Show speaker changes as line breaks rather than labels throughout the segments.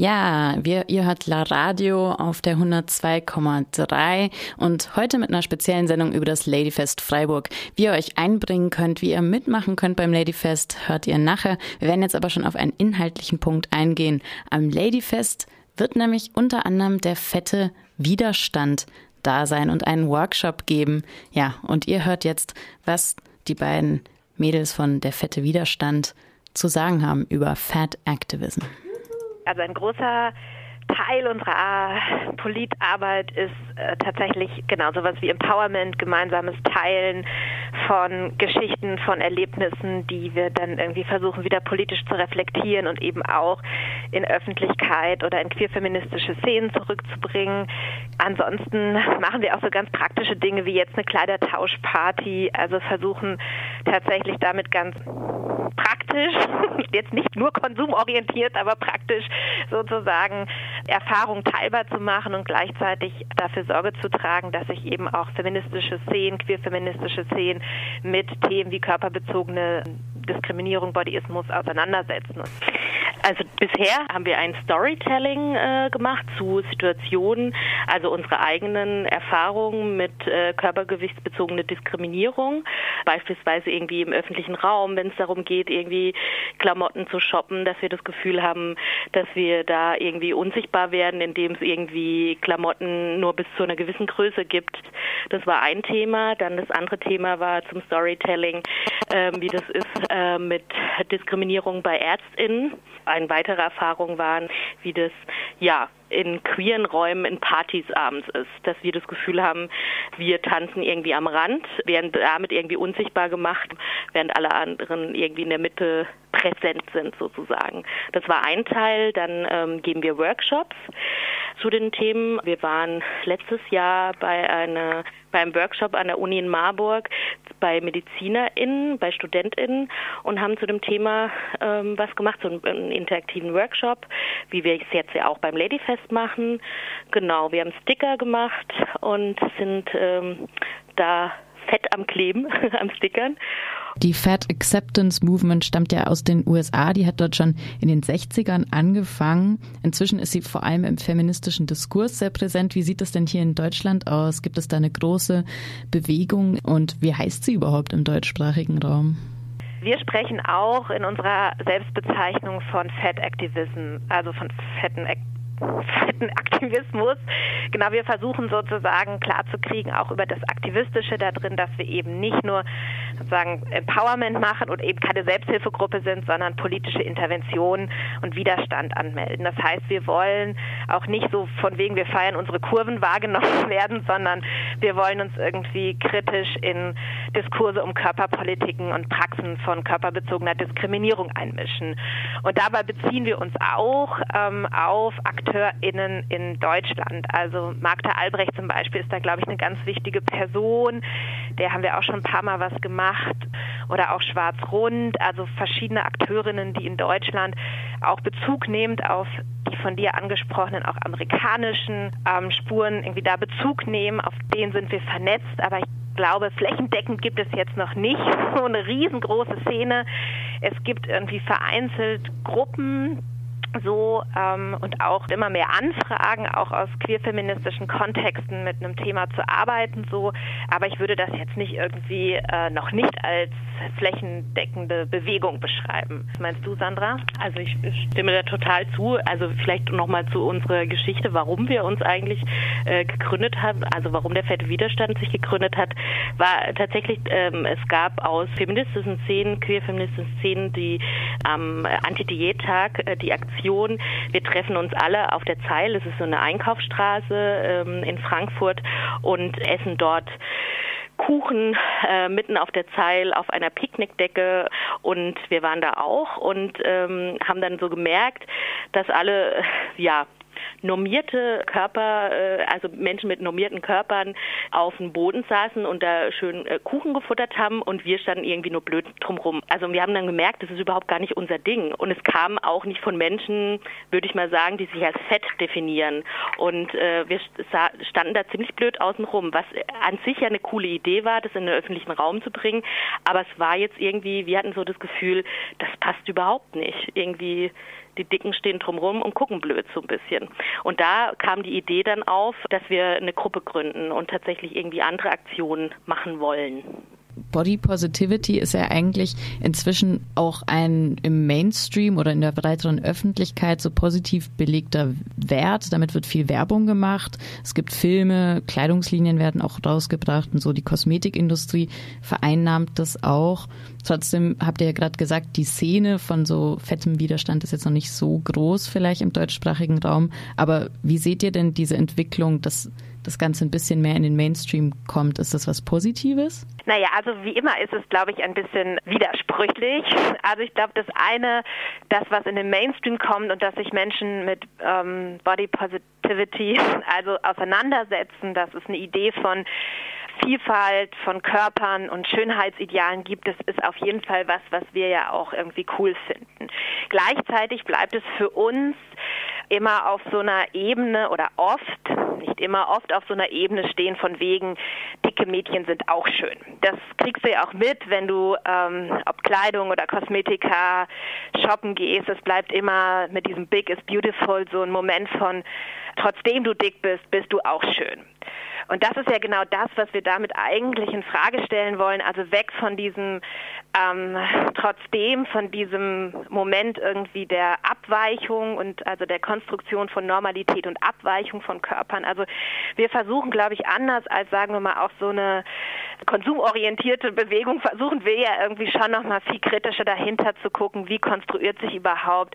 Ja, wir, ihr hört La Radio auf der 102,3 und heute mit einer speziellen Sendung über das Ladyfest Freiburg. Wie ihr euch einbringen könnt, wie ihr mitmachen könnt beim Ladyfest, hört ihr nachher. Wir werden jetzt aber schon auf einen inhaltlichen Punkt eingehen. Am Ladyfest wird nämlich unter anderem der fette Widerstand da sein und einen Workshop geben. Ja, und ihr hört jetzt, was die beiden Mädels von der fette Widerstand zu sagen haben über Fat Activism.
Also ein großer Teil unserer Politarbeit ist äh, tatsächlich genau sowas wie Empowerment, gemeinsames Teilen von Geschichten, von Erlebnissen, die wir dann irgendwie versuchen wieder politisch zu reflektieren und eben auch in Öffentlichkeit oder in queerfeministische Szenen zurückzubringen. Ansonsten machen wir auch so ganz praktische Dinge wie jetzt eine Kleidertauschparty, also versuchen tatsächlich damit ganz praktisch, jetzt nicht nur konsumorientiert, aber praktisch sozusagen Erfahrung teilbar zu machen und gleichzeitig dafür Sorge zu tragen, dass sich eben auch feministische Szenen, queerfeministische Szenen mit Themen wie körperbezogene Diskriminierung, Bodyismus auseinandersetzen.
Bisher haben wir ein Storytelling äh, gemacht zu Situationen, also unsere eigenen Erfahrungen mit äh, körpergewichtsbezogener Diskriminierung, beispielsweise irgendwie im öffentlichen Raum, wenn es darum geht, irgendwie Klamotten zu shoppen, dass wir das Gefühl haben, dass wir da irgendwie unsichtbar werden, indem es irgendwie Klamotten nur bis zu einer gewissen Größe gibt. Das war ein Thema. Dann das andere Thema war zum Storytelling, äh, wie das ist äh, mit Diskriminierung bei ÄrztInnen eine weitere Erfahrung waren, wie das ja in queeren Räumen in Partys abends ist, dass wir das Gefühl haben, wir tanzen irgendwie am Rand, werden damit irgendwie unsichtbar gemacht, während alle anderen irgendwie in der Mitte präsent sind sozusagen. Das war ein Teil. Dann ähm, geben wir Workshops zu den Themen. Wir waren letztes Jahr bei einer beim Workshop an der Uni in Marburg bei MedizinerInnen, bei StudentInnen und haben zu dem Thema ähm, was gemacht, so einen, einen, interaktiven Workshop, wie wir es jetzt ja auch beim Ladyfest machen. Genau, wir haben Sticker gemacht und sind ähm, da fett am Kleben, am Stickern.
Die Fat Acceptance Movement stammt ja aus den USA. Die hat dort schon in den 60ern angefangen. Inzwischen ist sie vor allem im feministischen Diskurs sehr präsent. Wie sieht das denn hier in Deutschland aus? Gibt es da eine große Bewegung und wie heißt sie überhaupt im deutschsprachigen Raum?
Wir sprechen auch in unserer Selbstbezeichnung von Fat Activism, also von fetten Aktivismus Aktivismus. Genau, wir versuchen sozusagen klarzukriegen, auch über das Aktivistische da drin, dass wir eben nicht nur sozusagen Empowerment machen und eben keine Selbsthilfegruppe sind, sondern politische Intervention und Widerstand anmelden. Das heißt, wir wollen auch nicht so von wegen, wir feiern unsere Kurven wahrgenommen werden, sondern wir wollen uns irgendwie kritisch in Diskurse um Körperpolitiken und Praxen von körperbezogener Diskriminierung einmischen. Und dabei beziehen wir uns auch ähm, auf Akteure, AkteurInnen in Deutschland. Also Magda Albrecht zum Beispiel ist da, glaube ich, eine ganz wichtige Person. Der haben wir auch schon ein paar Mal was gemacht. Oder auch Schwarz-Rund, also verschiedene Akteurinnen, die in Deutschland auch Bezug nehmend auf die von dir angesprochenen, auch amerikanischen ähm, Spuren irgendwie da Bezug nehmen. Auf denen sind wir vernetzt. Aber ich glaube, flächendeckend gibt es jetzt noch nicht so eine riesengroße Szene. Es gibt irgendwie vereinzelt Gruppen, so ähm, und auch immer mehr Anfragen, auch aus queerfeministischen Kontexten mit einem Thema zu arbeiten, so. Aber ich würde das jetzt nicht irgendwie äh, noch nicht als flächendeckende Bewegung beschreiben. Was meinst du, Sandra?
Also ich stimme da total zu. Also vielleicht nochmal zu unserer Geschichte, warum wir uns eigentlich äh, gegründet haben, also warum der fette Widerstand sich gegründet hat, war tatsächlich, ähm, es gab aus feministischen Szenen, queerfeministischen Szenen, die am Anti-Diät-Tag äh, die Aktion Aktion. Wir treffen uns alle auf der Zeil, es ist so eine Einkaufsstraße ähm, in Frankfurt und essen dort Kuchen äh, mitten auf der Zeil auf einer Picknickdecke und wir waren da auch und ähm, haben dann so gemerkt, dass alle ja normierte Körper, äh, also Menschen mit normierten Körpern auf dem Boden saßen und da schön äh, Kuchen gefuttert haben und wir standen irgendwie nur blöd drumrum. Also wir haben dann gemerkt, das ist überhaupt gar nicht unser Ding und es kam auch nicht von Menschen, würde ich mal sagen, die sich als fett definieren und äh, wir standen da ziemlich blöd außenrum, was an sich ja eine coole Idee war, das in den öffentlichen Raum zu bringen, aber es war jetzt irgendwie, wir hatten so das Gefühl, das passt überhaupt nicht. Irgendwie Die Dicken stehen drumherum und gucken blöd so ein bisschen. Und da kam die Idee dann auf, dass wir eine Gruppe gründen und tatsächlich irgendwie andere Aktionen machen wollen.
Body Positivity ist ja eigentlich inzwischen auch ein im Mainstream oder in der breiteren Öffentlichkeit so positiv belegter Wert. Damit wird viel Werbung gemacht. Es gibt Filme, Kleidungslinien werden auch rausgebracht und so. Die Kosmetikindustrie vereinnahmt das auch. Trotzdem habt ihr ja gerade gesagt, die Szene von so fettem Widerstand ist jetzt noch nicht so groß vielleicht im deutschsprachigen Raum. Aber wie seht ihr denn diese Entwicklung, dass das Ganze ein bisschen mehr in den Mainstream kommt? Ist das was Positives?
Naja, also wie immer ist es, glaube ich, ein bisschen widersprüchlich. Also ich glaube, das eine, das, was in den Mainstream kommt und dass sich Menschen mit ähm, Body Positivity also auseinandersetzen, das ist eine Idee von Vielfalt von Körpern und Schönheitsidealen gibt, das ist auf jeden Fall was, was wir ja auch irgendwie cool finden. Gleichzeitig bleibt es für uns immer auf so einer Ebene oder oft, nicht immer, oft auf so einer Ebene stehen von wegen, dicke Mädchen sind auch schön. Das kriegst du ja auch mit, wenn du, ähm, ob Kleidung oder Kosmetika shoppen gehst. Es bleibt immer mit diesem Big is Beautiful so ein Moment von, trotzdem du dick bist, bist du auch schön. Und das ist ja genau das, was wir damit eigentlich in Frage stellen wollen. Also weg von diesem, ähm, trotzdem von diesem Moment irgendwie der Abweichung und also der Konstruktion von Normalität und Abweichung von Körpern. Also wir versuchen, glaube ich, anders als sagen wir mal auch so eine konsumorientierte Bewegung versuchen wir ja irgendwie schon noch mal viel kritischer dahinter zu gucken, wie konstruiert sich überhaupt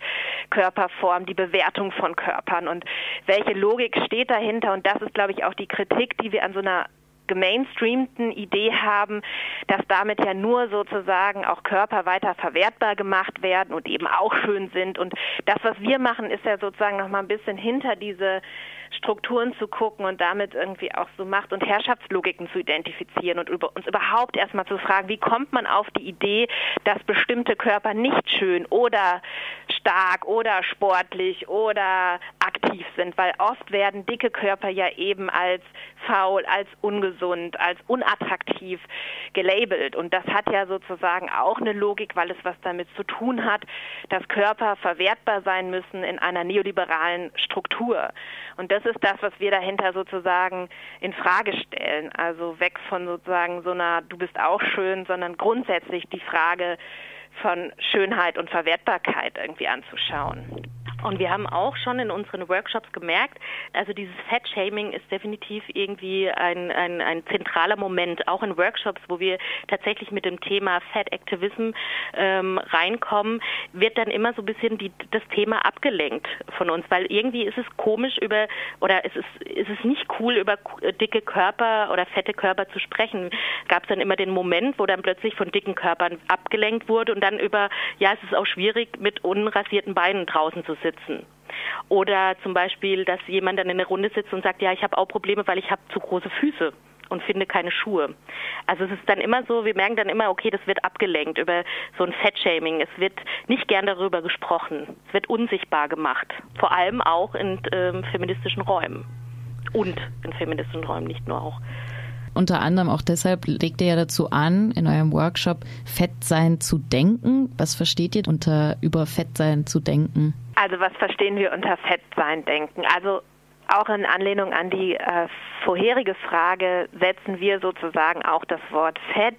Körperform, die Bewertung von Körpern und welche Logik steht dahinter und das ist glaube ich auch die Kritik, die wir an so einer gemainstreamten Idee haben, dass damit ja nur sozusagen auch Körper weiter verwertbar gemacht werden und eben auch schön sind. Und das, was wir machen, ist ja sozusagen noch mal ein bisschen hinter diese Strukturen zu gucken und damit irgendwie auch so Macht- und Herrschaftslogiken zu identifizieren und über, uns überhaupt erstmal zu fragen, wie kommt man auf die Idee, dass bestimmte Körper nicht schön oder stark oder sportlich oder aktiv sind, weil oft werden dicke Körper ja eben als faul, als ungesund, als unattraktiv gelabelt. Und das hat ja sozusagen auch eine Logik, weil es was damit zu tun hat, dass Körper verwertbar sein müssen in einer neoliberalen Struktur. Und das ist das, was wir dahinter sozusagen in Frage stellen. Also weg von sozusagen so einer Du bist auch schön, sondern grundsätzlich die Frage von Schönheit und Verwertbarkeit irgendwie anzuschauen.
Und wir haben auch schon in unseren Workshops gemerkt, also dieses Fat-Shaming ist definitiv irgendwie ein, ein, ein zentraler Moment, auch in Workshops, wo wir tatsächlich mit dem Thema Fat Activism ähm, reinkommen, wird dann immer so ein bisschen die, das Thema abgelenkt von uns, weil irgendwie ist es komisch über, oder es ist, ist es nicht cool, über dicke Körper oder fette Körper zu sprechen. Gab es dann immer den Moment, wo dann plötzlich von dicken Körpern abgelenkt wurde und dann über, ja, es ist auch schwierig, mit unrasierten Beinen draußen zu sitzen sitzen. Oder zum Beispiel, dass jemand dann in der Runde sitzt und sagt, ja, ich habe auch Probleme, weil ich habe zu große Füße und finde keine Schuhe. Also es ist dann immer so, wir merken dann immer, okay, das wird abgelenkt über so ein Fettshaming. Es wird nicht gern darüber gesprochen. Es wird unsichtbar gemacht. Vor allem auch in ähm, feministischen Räumen. Und in feministischen Räumen, nicht nur auch
unter anderem auch deshalb legt ihr ja dazu an, in eurem Workshop Fettsein zu denken. Was versteht ihr unter über Fettsein zu denken?
Also was verstehen wir unter Fettsein denken? Also auch in Anlehnung an die äh, vorherige Frage setzen wir sozusagen auch das Wort Fett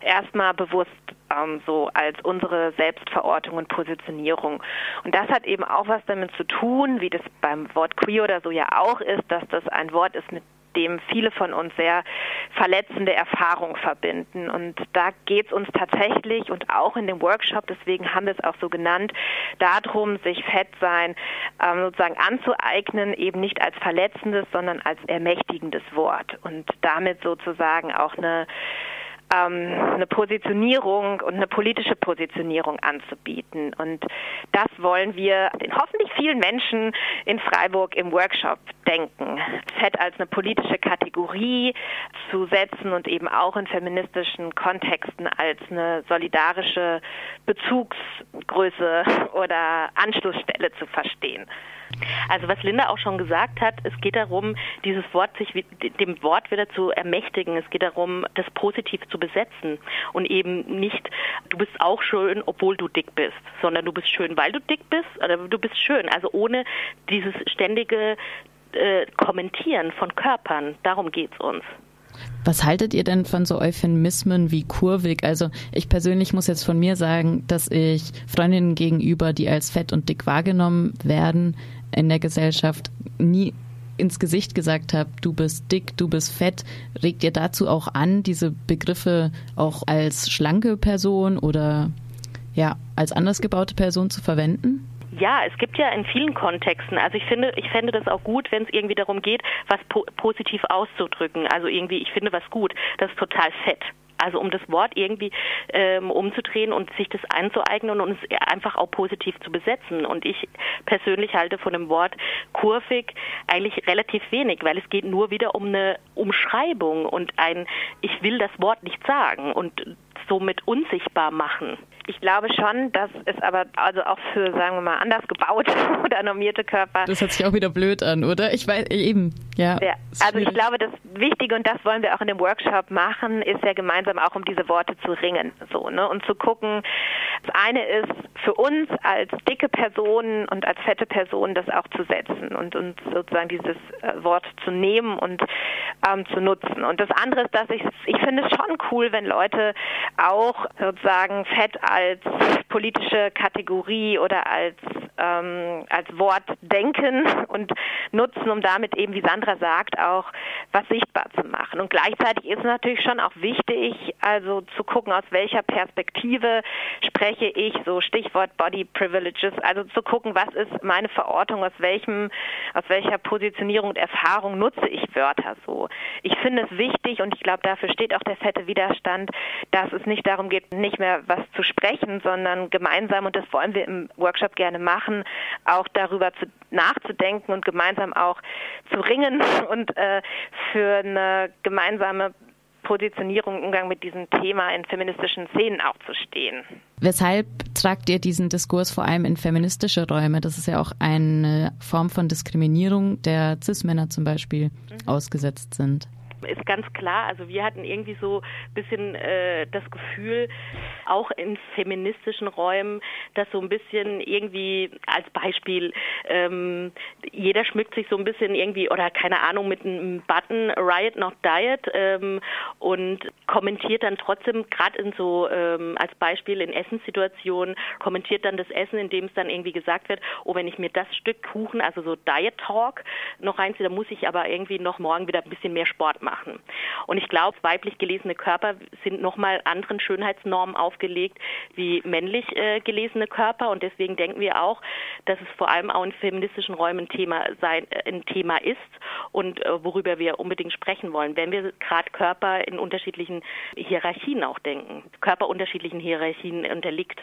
erstmal bewusst ähm, so als unsere Selbstverortung und Positionierung. Und das hat eben auch was damit zu tun, wie das beim Wort queer oder so ja auch ist, dass das ein Wort ist, mit dem viele von uns sehr verletzende Erfahrungen verbinden. Und da geht es uns tatsächlich und auch in dem Workshop, deswegen haben wir es auch so genannt, darum, sich Fettsein ähm, sozusagen anzueignen, eben nicht als verletzendes, sondern als ermächtigendes Wort und damit sozusagen auch eine ähm, eine Positionierung und eine politische Positionierung anzubieten. Und das wollen wir den hoffentlich vielen Menschen in Freiburg im Workshop denken. Fett als eine politische Kategorie zu setzen und eben auch in feministischen Kontexten als eine solidarische Bezugsgröße oder Anschlussstelle zu verstehen.
Also was Linda auch schon gesagt hat, es geht darum, dieses Wort sich dem Wort wieder zu ermächtigen. Es geht darum, das positiv zu besetzen und eben nicht, du bist auch schön, obwohl du dick bist, sondern du bist schön, weil du dick bist oder du bist schön. Also ohne dieses ständige äh, Kommentieren von Körpern. Darum geht es uns.
Was haltet ihr denn von so Euphemismen wie kurvig? Also ich persönlich muss jetzt von mir sagen, dass ich Freundinnen gegenüber, die als fett und dick wahrgenommen werden in der Gesellschaft, nie ins Gesicht gesagt habe, du bist dick, du bist fett. Regt ihr dazu auch an, diese Begriffe auch als schlanke Person oder ja, als anders gebaute Person zu verwenden?
Ja, es gibt ja in vielen Kontexten. Also ich finde, ich fände das auch gut, wenn es irgendwie darum geht, was po positiv auszudrücken. Also irgendwie, ich finde was gut. Das ist total fett. Also um das Wort irgendwie ähm, umzudrehen und sich das anzueignen und es einfach auch positiv zu besetzen. Und ich persönlich halte von dem Wort kurvig eigentlich relativ wenig, weil es geht nur wieder um eine Umschreibung und ein Ich will das Wort nicht sagen und somit unsichtbar machen.
Ich glaube schon, dass es aber also auch für, sagen wir mal, anders gebaute oder normierte Körper.
Das hört sich auch wieder blöd an, oder? Ich weiß eben, ja.
ja also ich glaube, das Wichtige und das wollen wir auch in dem Workshop machen, ist ja gemeinsam auch um diese Worte zu ringen, so ne und zu gucken. Das eine ist für uns als dicke Personen und als fette Personen das auch zu setzen und und sozusagen dieses äh, Wort zu nehmen und ähm, zu nutzen. Und das andere ist, dass ich ich finde es schon cool, wenn Leute auch sozusagen fett als politische Kategorie oder als, ähm, als Wort denken und nutzen, um damit eben, wie Sandra sagt, auch was sichtbar zu machen. Und gleichzeitig ist es natürlich schon auch wichtig, also zu gucken, aus welcher Perspektive spreche ich, so Stichwort Body Privileges, also zu gucken, was ist meine Verortung, aus welchem, aus welcher Positionierung und Erfahrung nutze ich Wörter so. Ich finde es wichtig und ich glaube, dafür steht auch der fette Widerstand, dass es nicht darum geht, nicht mehr was zu sprechen, sondern gemeinsam, und das wollen wir im Workshop gerne machen, auch darüber zu, nachzudenken und gemeinsam auch zu ringen und äh, für eine gemeinsame Positionierung im Umgang mit diesem Thema in feministischen Szenen auch zu stehen.
Weshalb tragt ihr diesen Diskurs vor allem in feministische Räume? Das ist ja auch eine Form von Diskriminierung, der Cis-Männer zum Beispiel mhm. ausgesetzt sind
ist ganz klar. Also wir hatten irgendwie so ein bisschen äh, das Gefühl, auch in feministischen Räumen, dass so ein bisschen irgendwie als Beispiel ähm, jeder schmückt sich so ein bisschen irgendwie oder keine Ahnung mit einem Button Riot not Diet ähm, und kommentiert dann trotzdem gerade in so ähm, als Beispiel in Essenssituationen kommentiert dann das Essen, indem es dann irgendwie gesagt wird, oh wenn ich mir das Stück Kuchen, also so Diet Talk noch reinziehe, dann muss ich aber irgendwie noch morgen wieder ein bisschen mehr Sport machen machen. Und ich glaube, weiblich gelesene Körper sind nochmal anderen Schönheitsnormen aufgelegt wie männlich äh, gelesene Körper. Und deswegen denken wir auch, dass es vor allem auch in feministischen Räumen ein Thema, sein, äh, ein Thema ist und äh, worüber wir unbedingt sprechen wollen, wenn wir gerade Körper in unterschiedlichen Hierarchien auch denken, Körper unterschiedlichen Hierarchien unterliegt.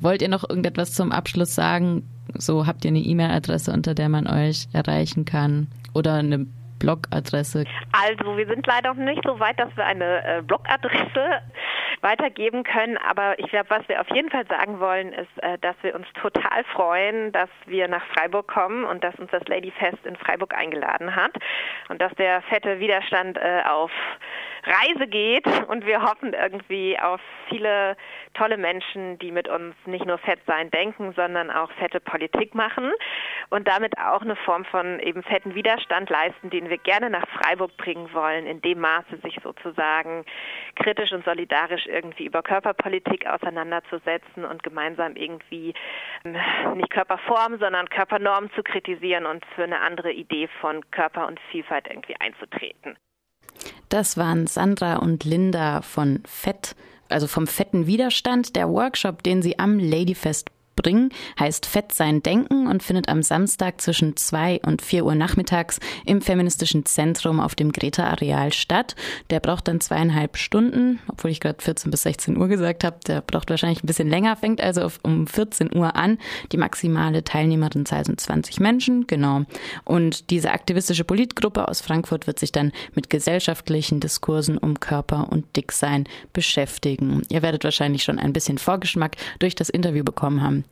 Wollt ihr noch irgendetwas zum Abschluss sagen? So habt ihr eine E-Mail-Adresse, unter der man euch erreichen kann oder eine Blogadresse?
Also wir sind leider noch nicht so weit, dass wir eine äh, Blogadresse weitergeben können. Aber ich glaube, was wir auf jeden Fall sagen wollen, ist, äh, dass wir uns total freuen, dass wir nach Freiburg kommen und dass uns das Ladyfest in Freiburg eingeladen hat und dass der fette Widerstand äh, auf Reise geht und wir hoffen irgendwie auf viele tolle Menschen, die mit uns nicht nur fett sein denken, sondern auch fette Politik machen und damit auch eine Form von eben fetten Widerstand leisten, den wir gerne nach Freiburg bringen wollen, in dem Maße sich sozusagen kritisch und solidarisch irgendwie über Körperpolitik auseinanderzusetzen und gemeinsam irgendwie ähm, nicht Körperform, sondern Körpernormen zu kritisieren und für eine andere Idee von Körper und Vielfalt irgendwie einzutreten.
Das waren Sandra und Linda von Fett, also vom fetten Widerstand, der Workshop, den sie am Ladyfest bringen, heißt Fett sein Denken und findet am Samstag zwischen 2 und 4 Uhr nachmittags im Feministischen Zentrum auf dem Greta-Areal statt. Der braucht dann zweieinhalb Stunden, obwohl ich gerade 14 bis 16 Uhr gesagt habe. Der braucht wahrscheinlich ein bisschen länger, fängt also auf, um 14 Uhr an. Die maximale Teilnehmerinnenzahl sind 20 Menschen, genau. Und diese aktivistische Politgruppe aus Frankfurt wird sich dann mit gesellschaftlichen Diskursen um Körper und Dicksein beschäftigen. Ihr werdet wahrscheinlich schon ein bisschen Vorgeschmack durch das Interview bekommen haben